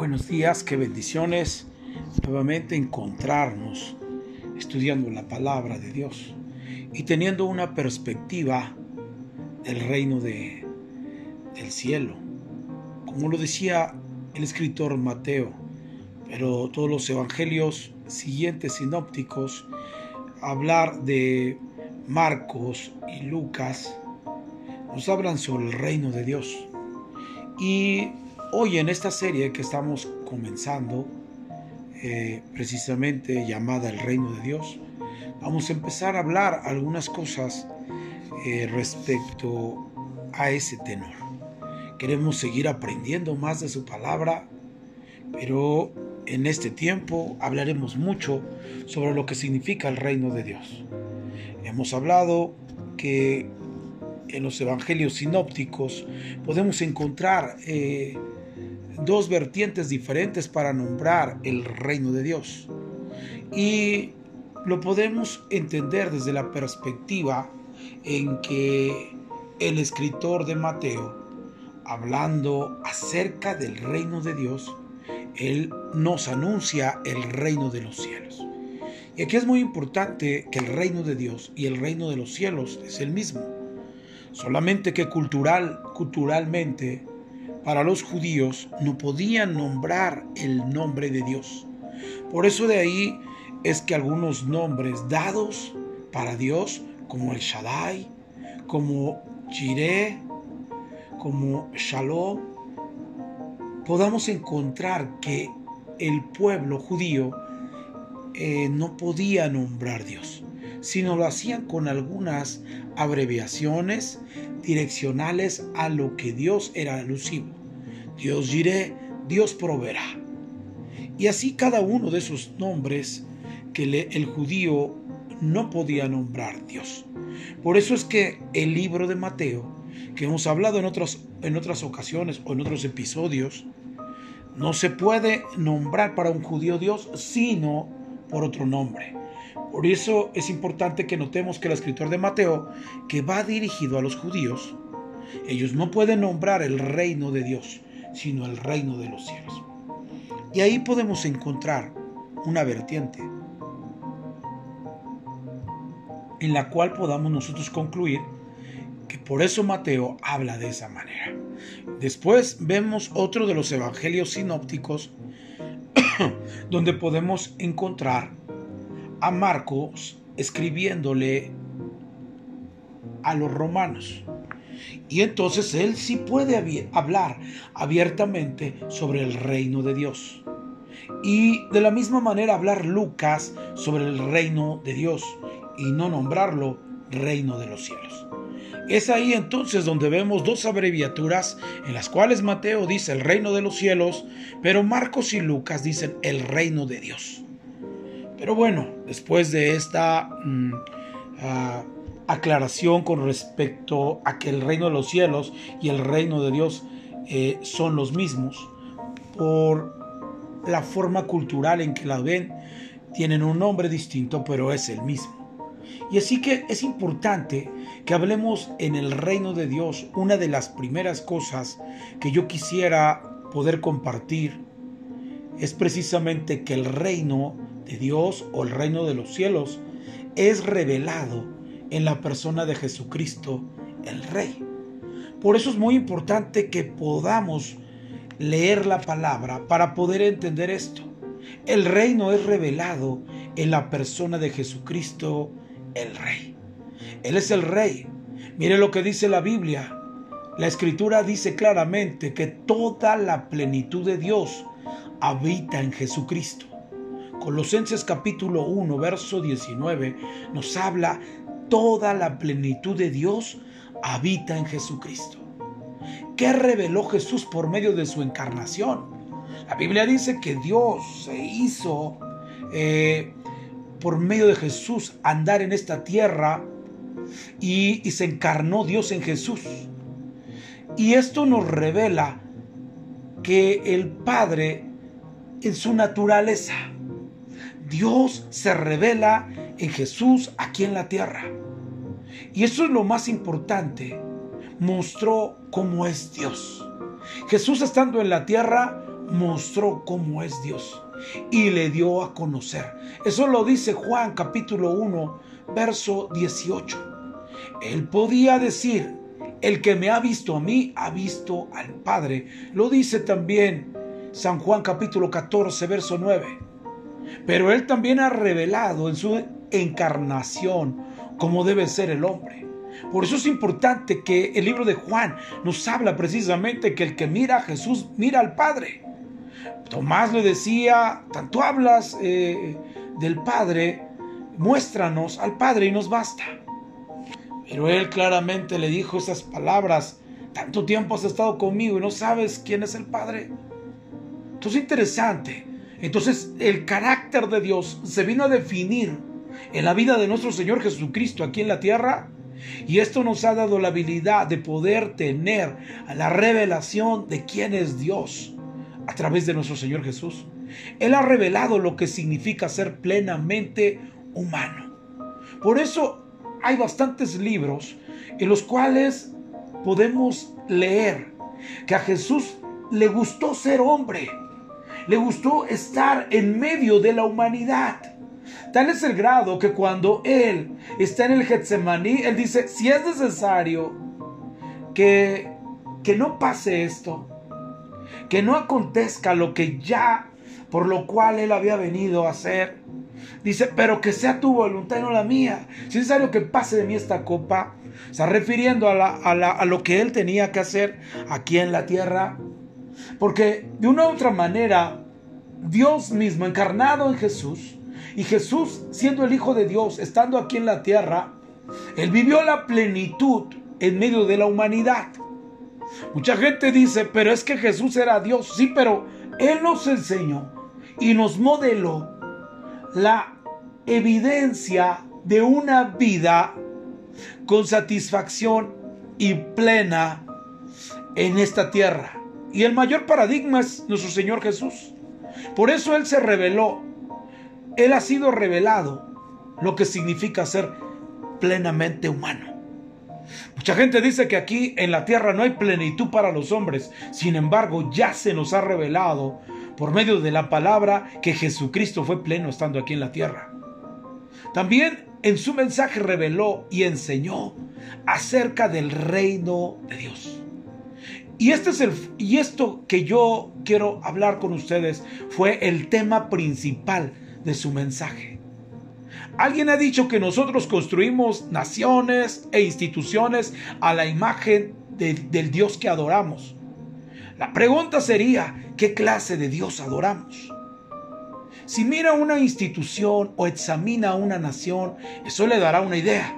Buenos días, qué bendiciones nuevamente encontrarnos estudiando la palabra de Dios y teniendo una perspectiva del reino de, del cielo. Como lo decía el escritor Mateo, pero todos los evangelios siguientes sinópticos, hablar de Marcos y Lucas, nos hablan sobre el reino de Dios. Y hoy en esta serie que estamos comenzando, eh, precisamente llamada El Reino de Dios, vamos a empezar a hablar algunas cosas eh, respecto a ese tenor. Queremos seguir aprendiendo más de su palabra, pero en este tiempo hablaremos mucho sobre lo que significa el reino de Dios. Hemos hablado que en los evangelios sinópticos podemos encontrar eh, dos vertientes diferentes para nombrar el reino de Dios. Y lo podemos entender desde la perspectiva en que el escritor de Mateo, hablando acerca del reino de Dios, él nos anuncia el reino de los cielos. Y aquí es muy importante que el reino de Dios y el reino de los cielos es el mismo. Solamente que cultural, culturalmente para los judíos no podían nombrar el nombre de Dios. Por eso de ahí es que algunos nombres dados para Dios, como el Shaddai, como Jireh, como Shalom, podamos encontrar que el pueblo judío eh, no podía nombrar Dios, sino lo hacían con algunas abreviaciones direccionales a lo que Dios era alusivo. Dios diré, Dios proveerá. Y así cada uno de esos nombres que el judío no podía nombrar Dios. Por eso es que el libro de Mateo, que hemos hablado en, otros, en otras ocasiones o en otros episodios, no se puede nombrar para un judío Dios sino por otro nombre. Por eso es importante que notemos que el escritor de Mateo, que va dirigido a los judíos, ellos no pueden nombrar el reino de Dios, sino el reino de los cielos. Y ahí podemos encontrar una vertiente en la cual podamos nosotros concluir que por eso Mateo habla de esa manera. Después vemos otro de los evangelios sinópticos donde podemos encontrar a Marcos escribiéndole a los romanos. Y entonces él sí puede hablar abiertamente sobre el reino de Dios. Y de la misma manera hablar Lucas sobre el reino de Dios y no nombrarlo reino de los cielos. Es ahí entonces donde vemos dos abreviaturas en las cuales Mateo dice el reino de los cielos, pero Marcos y Lucas dicen el reino de Dios. Pero bueno, después de esta mm, ah, aclaración con respecto a que el reino de los cielos y el reino de Dios eh, son los mismos, por la forma cultural en que la ven, tienen un nombre distinto, pero es el mismo. Y así que es importante que hablemos en el reino de Dios. Una de las primeras cosas que yo quisiera poder compartir es precisamente que el reino Dios o el reino de los cielos es revelado en la persona de Jesucristo, el Rey. Por eso es muy importante que podamos leer la palabra para poder entender esto. El reino es revelado en la persona de Jesucristo, el Rey. Él es el Rey. Mire lo que dice la Biblia. La escritura dice claramente que toda la plenitud de Dios habita en Jesucristo. Colosenses capítulo 1, verso 19 nos habla, toda la plenitud de Dios habita en Jesucristo. ¿Qué reveló Jesús por medio de su encarnación? La Biblia dice que Dios se hizo eh, por medio de Jesús andar en esta tierra y, y se encarnó Dios en Jesús. Y esto nos revela que el Padre en su naturaleza Dios se revela en Jesús aquí en la tierra. Y eso es lo más importante. Mostró cómo es Dios. Jesús estando en la tierra mostró cómo es Dios y le dio a conocer. Eso lo dice Juan capítulo 1, verso 18. Él podía decir, el que me ha visto a mí, ha visto al Padre. Lo dice también San Juan capítulo 14, verso 9. Pero Él también ha revelado en su encarnación cómo debe ser el hombre. Por eso es importante que el libro de Juan nos habla precisamente que el que mira a Jesús mira al Padre. Tomás le decía, tanto hablas eh, del Padre, muéstranos al Padre y nos basta. Pero él claramente le dijo esas palabras, tanto tiempo has estado conmigo y no sabes quién es el Padre. Entonces interesante. Entonces el carácter de Dios se vino a definir en la vida de nuestro Señor Jesucristo aquí en la tierra. Y esto nos ha dado la habilidad de poder tener la revelación de quién es Dios a través de nuestro Señor Jesús. Él ha revelado lo que significa ser plenamente humano. Por eso hay bastantes libros en los cuales podemos leer que a Jesús le gustó ser hombre, le gustó estar en medio de la humanidad. Tal es el grado que cuando Él está en el Getsemaní, Él dice, si es necesario que, que no pase esto, que no acontezca lo que ya por lo cual Él había venido a hacer. Dice, pero que sea tu voluntad y no la mía. Si es necesario que pase de mí esta copa, está refiriendo a, a lo que Él tenía que hacer aquí en la tierra. Porque de una u otra manera, Dios mismo encarnado en Jesús, y Jesús siendo el Hijo de Dios, estando aquí en la tierra, Él vivió la plenitud en medio de la humanidad. Mucha gente dice, pero es que Jesús era Dios. Sí, pero Él nos enseñó y nos modeló la evidencia de una vida con satisfacción y plena en esta tierra. Y el mayor paradigma es nuestro Señor Jesús. Por eso Él se reveló. Él ha sido revelado lo que significa ser plenamente humano. Mucha gente dice que aquí en la tierra no hay plenitud para los hombres. Sin embargo, ya se nos ha revelado por medio de la palabra que Jesucristo fue pleno estando aquí en la tierra. También en su mensaje reveló y enseñó acerca del reino de Dios. Y, este es el, y esto que yo quiero hablar con ustedes fue el tema principal de su mensaje. Alguien ha dicho que nosotros construimos naciones e instituciones a la imagen del Dios que adoramos. La pregunta sería, ¿qué clase de Dios adoramos? Si mira una institución o examina una nación, eso le dará una idea.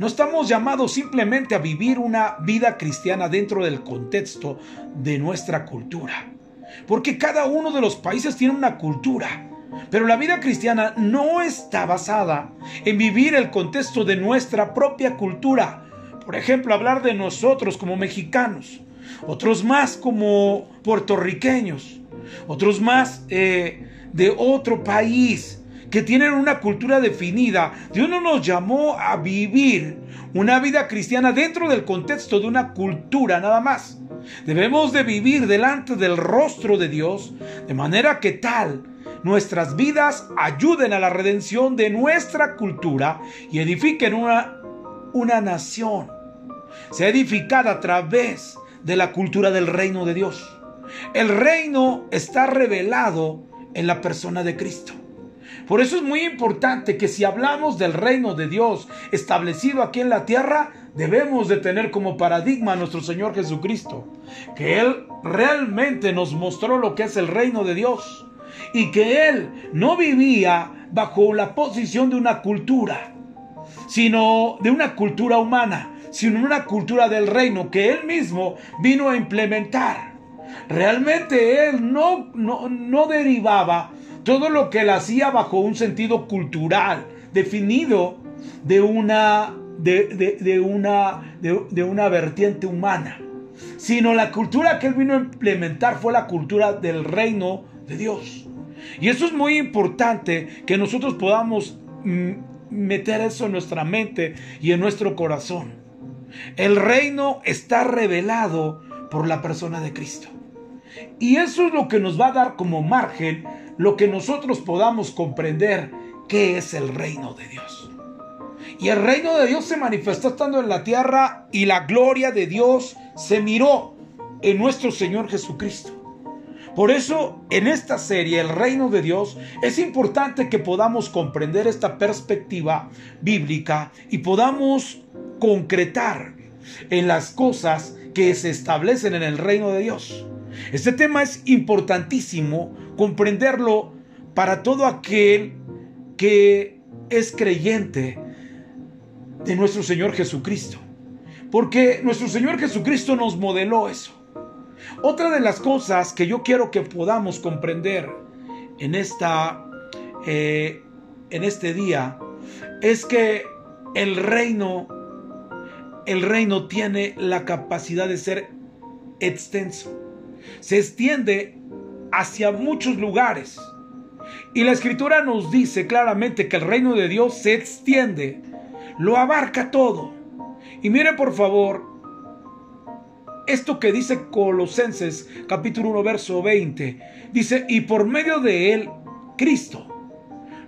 No estamos llamados simplemente a vivir una vida cristiana dentro del contexto de nuestra cultura, porque cada uno de los países tiene una cultura pero la vida cristiana no está basada en vivir el contexto de nuestra propia cultura. Por ejemplo, hablar de nosotros como mexicanos, otros más como puertorriqueños, otros más eh, de otro país que tienen una cultura definida. Dios no nos llamó a vivir una vida cristiana dentro del contexto de una cultura nada más. Debemos de vivir delante del rostro de Dios de manera que tal nuestras vidas ayuden a la redención de nuestra cultura y edifiquen una, una nación. Sea edificada a través de la cultura del reino de Dios. El reino está revelado en la persona de Cristo. Por eso es muy importante que si hablamos del reino de Dios establecido aquí en la tierra, debemos de tener como paradigma a nuestro Señor Jesucristo, que Él realmente nos mostró lo que es el reino de Dios y que él no vivía bajo la posición de una cultura, sino de una cultura humana, sino una cultura del reino que él mismo vino a implementar. Realmente él no, no, derivaba todo lo que él hacía bajo un sentido cultural definido de una, de, una, de una vertiente humana, sino la cultura que él vino a implementar fue la cultura del reino de Dios. Y eso es muy importante que nosotros podamos mm, meter eso en nuestra mente y en nuestro corazón. El reino está revelado por la persona de Cristo. Y eso es lo que nos va a dar como margen lo que nosotros podamos comprender qué es el reino de Dios. Y el reino de Dios se manifestó estando en la tierra y la gloria de Dios se miró en nuestro Señor Jesucristo. Por eso, en esta serie, El Reino de Dios, es importante que podamos comprender esta perspectiva bíblica y podamos concretar en las cosas que se establecen en el reino de Dios. Este tema es importantísimo comprenderlo para todo aquel que es creyente de nuestro Señor Jesucristo. Porque nuestro Señor Jesucristo nos modeló eso. Otra de las cosas que yo quiero que podamos comprender en, esta, eh, en este día es que el reino, el reino tiene la capacidad de ser extenso. Se extiende hacia muchos lugares. Y la escritura nos dice claramente que el reino de Dios se extiende, lo abarca todo. Y mire por favor esto que dice Colosenses capítulo 1 verso 20. Dice, y por medio de él, Cristo,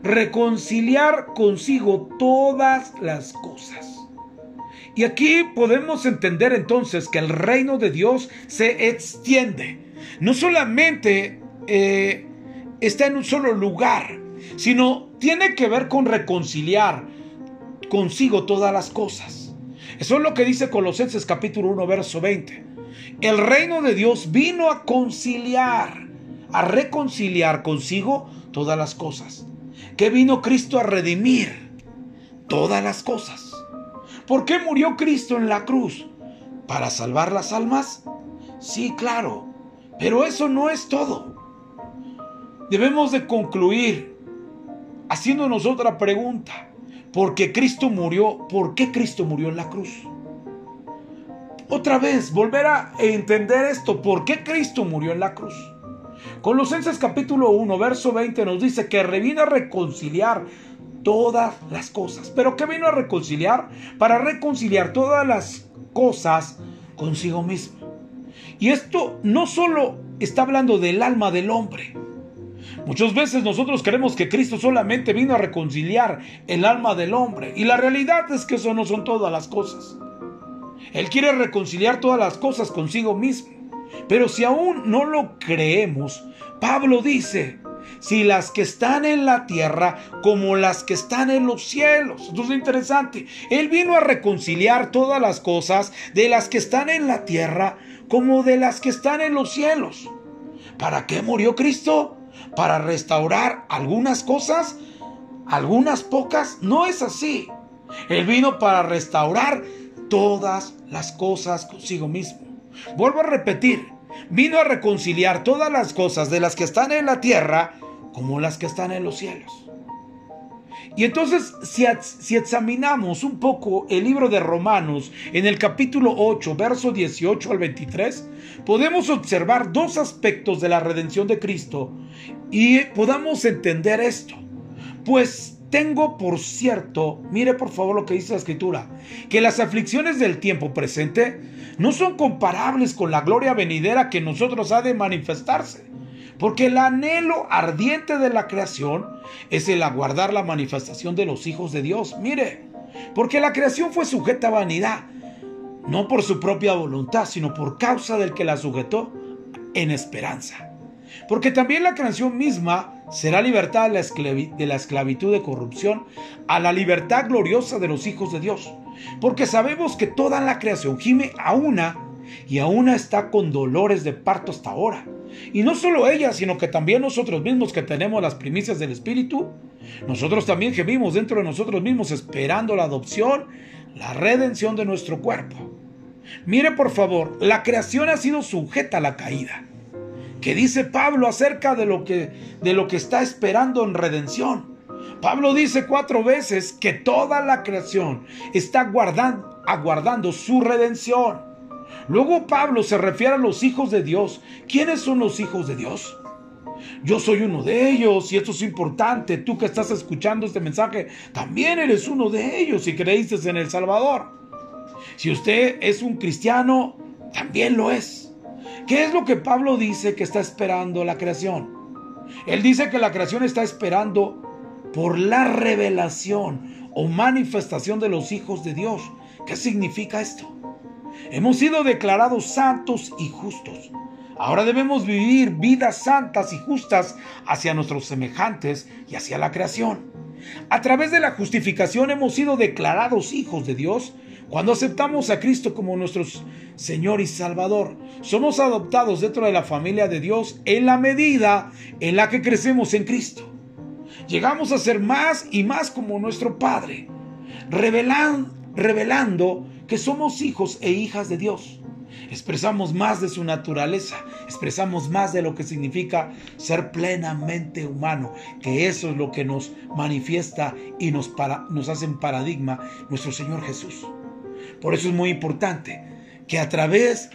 reconciliar consigo todas las cosas. Y aquí podemos entender entonces que el reino de Dios se extiende. No solamente eh, está en un solo lugar, sino tiene que ver con reconciliar consigo todas las cosas. Eso es lo que dice Colosenses capítulo 1, verso 20. El reino de Dios vino a conciliar, a reconciliar consigo todas las cosas. Que vino Cristo a redimir todas las cosas. ¿Por qué murió Cristo en la cruz? ¿Para salvar las almas? Sí, claro. Pero eso no es todo. Debemos de concluir haciéndonos otra pregunta. Porque Cristo murió, ¿por qué Cristo murió en la cruz? Otra vez, volver a entender esto, ¿por qué Cristo murió en la cruz? Colosenses capítulo 1, verso 20 nos dice que vino a reconciliar todas las cosas. ¿Pero qué vino a reconciliar? Para reconciliar todas las cosas consigo mismo. Y esto no solo está hablando del alma del hombre. Muchas veces nosotros creemos que Cristo solamente vino a reconciliar el alma del hombre. Y la realidad es que eso no son todas las cosas. Él quiere reconciliar todas las cosas consigo mismo. Pero si aún no lo creemos, Pablo dice, si las que están en la tierra como las que están en los cielos. Esto es interesante. Él vino a reconciliar todas las cosas de las que están en la tierra como de las que están en los cielos. ¿Para qué murió Cristo? ¿Para restaurar algunas cosas? ¿Algunas pocas? No es así. Él vino para restaurar todas las cosas consigo mismo. Vuelvo a repetir, vino a reconciliar todas las cosas de las que están en la tierra como las que están en los cielos. Y entonces, si, si, examinamos un poco el libro de Romanos en el capítulo 8, verso 18 al 23, podemos observar dos aspectos de la redención de Cristo y podamos entender esto. Pues tengo por cierto, mire por favor lo que dice la escritura, que las aflicciones del tiempo presente no son comparables con la gloria venidera que nosotros ha de manifestarse. Porque el anhelo ardiente de la creación es el aguardar la manifestación de los hijos de Dios. Mire, porque la creación fue sujeta a vanidad, no por su propia voluntad, sino por causa del que la sujetó en esperanza. Porque también la creación misma será libertad de la, esclavitud de corrupción a la libertad gloriosa de los hijos de Dios. Porque sabemos que toda la creación gime a una y a una está con dolores de parto hasta ahora. Y no solo ella, sino que también nosotros mismos que tenemos las primicias del Espíritu, nosotros también gemimos dentro de nosotros mismos esperando la adopción, la redención de nuestro cuerpo. Mire por favor, la creación ha sido sujeta a la caída que dice Pablo acerca de lo que, de lo que está esperando en redención. Pablo dice cuatro veces que toda la creación está aguardando su redención. Luego Pablo se refiere a los hijos de Dios. ¿Quiénes son los hijos de Dios? Yo soy uno de ellos y esto es importante. Tú que estás escuchando este mensaje, también eres uno de ellos si creíste en el Salvador. Si usted es un cristiano, también lo es. ¿Qué es lo que Pablo dice que está esperando la creación? Él dice que la creación está esperando por la revelación o manifestación de los hijos de Dios. ¿Qué significa esto? Hemos sido declarados santos y justos. Ahora debemos vivir vidas santas y justas hacia nuestros semejantes y hacia la creación. A través de la justificación hemos sido declarados hijos de Dios cuando aceptamos a Cristo como nuestro Señor y Salvador. Somos adoptados dentro de la familia de Dios en la medida en la que crecemos en Cristo. Llegamos a ser más y más como nuestro Padre, revelando que somos hijos e hijas de Dios expresamos más de su naturaleza, expresamos más de lo que significa ser plenamente humano, que eso es lo que nos manifiesta y nos, nos hace un paradigma nuestro Señor Jesús. Por eso es muy importante que a través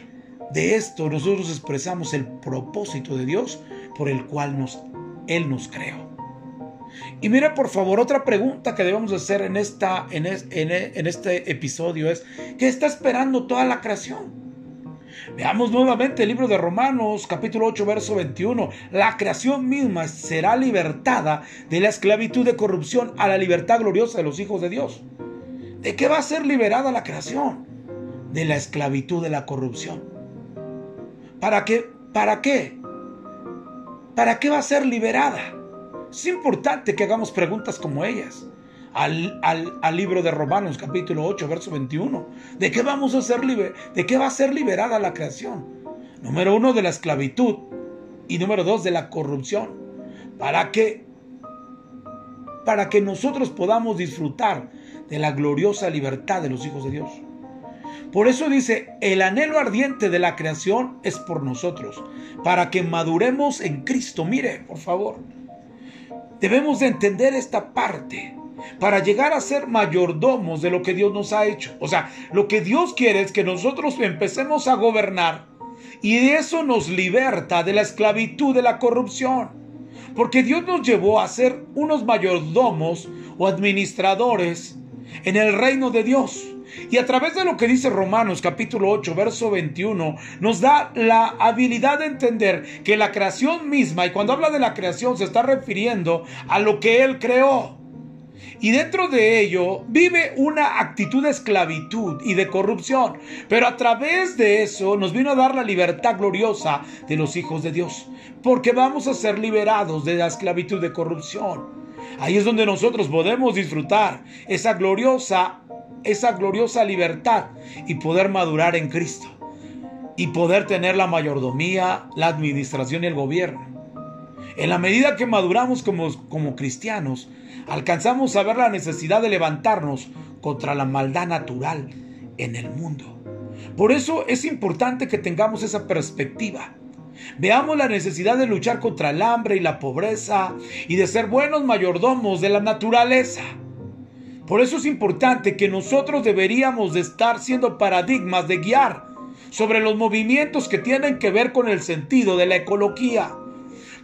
de esto nosotros expresamos el propósito de Dios por el cual nos, Él nos creó. Y mira, por favor, otra pregunta que debemos hacer en, esta, en, en este episodio es, ¿qué está esperando toda la creación? Veamos nuevamente el libro de Romanos capítulo 8 verso 21. La creación misma será libertada de la esclavitud de corrupción a la libertad gloriosa de los hijos de Dios. ¿De qué va a ser liberada la creación? De la esclavitud de la corrupción. ¿Para qué? ¿Para qué? ¿Para qué va a ser liberada? Es importante que hagamos preguntas como ellas al, libro de Romanos capítulo 8, verso 21. ¿De qué vamos a ser libre? ¿De qué va a ser liberada la creación? Número uno, de la esclavitud. Y número dos, de la corrupción. ¿Para qué? Para que nosotros podamos disfrutar de la gloriosa libertad de los hijos de Dios. Por eso dice, el anhelo ardiente de la creación es por nosotros, para que maduremos en Cristo. Mire, por favor, debemos de entender esta parte para llegar a ser mayordomos de lo que Dios nos ha hecho. O sea, lo que Dios quiere es que nosotros empecemos a gobernar y eso nos liberta de la esclavitud de la corrupción. Porque Dios nos llevó a ser unos mayordomos o administradores en el reino de Dios. Y a través de lo que dice Romanos capítulo 8, verso 21, nos da la habilidad de entender que la creación misma, y cuando habla de la creación se está refiriendo a lo que Él creó y dentro de ello vive una actitud de esclavitud y de corrupción. Pero a través de eso nos vino a dar la libertad gloriosa de los hijos de Dios, porque vamos a ser liberados de la esclavitud de corrupción. Ahí es donde nosotros podemos disfrutar esa gloriosa esa gloriosa libertad y poder madurar en Cristo y poder tener la mayordomía, la administración y el gobierno. En la medida que maduramos como, como cristianos, alcanzamos a ver la necesidad de levantarnos contra la maldad natural en el mundo. Por eso es importante que tengamos esa perspectiva. Veamos la necesidad de luchar contra el hambre y la pobreza y de ser buenos mayordomos de la naturaleza. Por eso es importante que nosotros deberíamos de estar siendo paradigmas de guiar sobre los movimientos que tienen que ver con el sentido de la ecología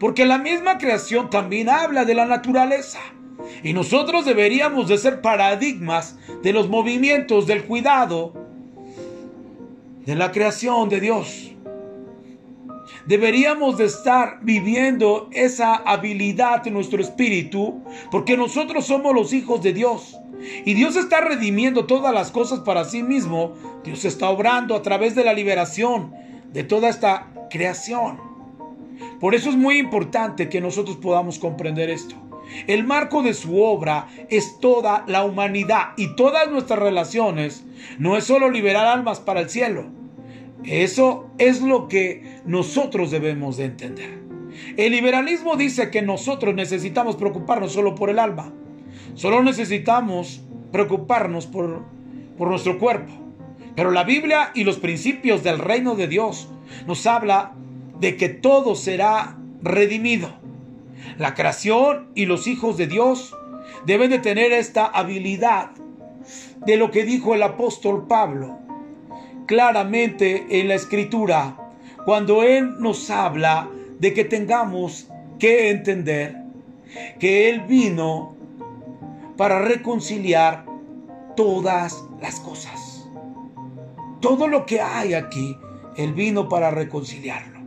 porque la misma creación también habla de la naturaleza. Y nosotros deberíamos de ser paradigmas de los movimientos del cuidado de la creación de Dios. Deberíamos de estar viviendo esa habilidad en nuestro espíritu porque nosotros somos los hijos de Dios. Y Dios está redimiendo todas las cosas para sí mismo. Dios está obrando a través de la liberación de toda esta creación. Por eso es muy importante que nosotros podamos comprender esto. El marco de su obra es toda la humanidad y todas nuestras relaciones. No es solo liberar almas para el cielo. Eso es lo que nosotros debemos de entender. El liberalismo dice que nosotros necesitamos preocuparnos solo por el alma. Solo necesitamos preocuparnos por, por nuestro cuerpo. Pero la Biblia y los principios del reino de Dios nos habla de que todo será redimido. La creación y los hijos de Dios deben de tener esta habilidad de lo que dijo el apóstol Pablo claramente en la escritura cuando él nos habla de que tengamos que entender que él vino para reconciliar todas las cosas. Todo lo que hay aquí Él vino para reconciliarlo.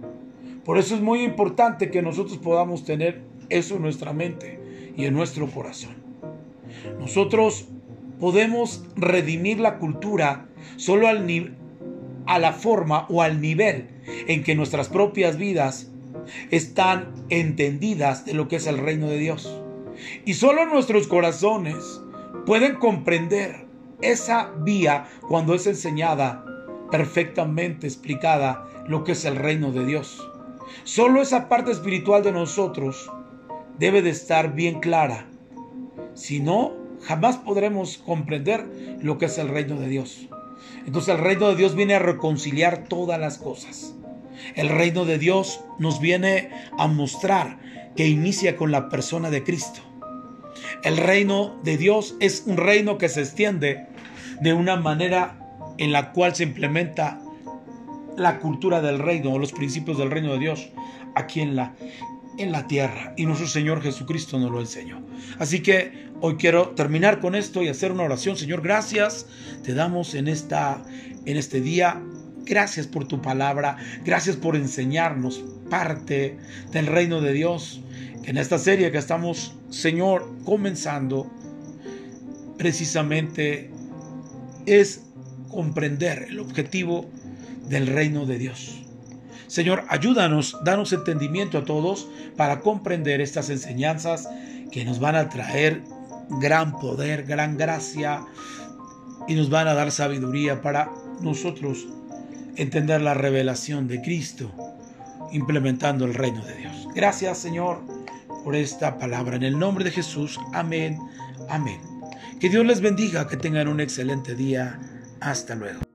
Por eso es muy importante que nosotros podamos tener eso en nuestra mente y en nuestro corazón. Nosotros podemos redimir la cultura solo al a la forma o al nivel en que nuestras propias vidas están entendidas de lo que es el reino de Dios. Y solo nuestros corazones pueden comprender esa vía cuando es enseñada perfectamente explicada lo que es el reino de Dios. Solo esa parte espiritual de nosotros debe de estar bien clara. Si no, jamás podremos comprender lo que es el reino de Dios. Entonces el reino de Dios viene a reconciliar todas las cosas. El reino de Dios nos viene a mostrar que inicia con la persona de Cristo. El reino de Dios es un reino que se extiende de una manera en la cual se implementa la cultura del reino o los principios del reino de Dios aquí en la, en la tierra. Y nuestro Señor Jesucristo nos lo enseñó. Así que hoy quiero terminar con esto y hacer una oración. Señor, gracias te damos en, esta, en este día. Gracias por tu palabra. Gracias por enseñarnos parte del reino de Dios. En esta serie que estamos, Señor, comenzando, precisamente es comprender el objetivo del reino de Dios. Señor, ayúdanos, danos entendimiento a todos para comprender estas enseñanzas que nos van a traer gran poder, gran gracia y nos van a dar sabiduría para nosotros entender la revelación de Cristo, implementando el reino de Dios. Gracias, Señor, por esta palabra. En el nombre de Jesús, amén, amén. Que Dios les bendiga, que tengan un excelente día. Hasta luego.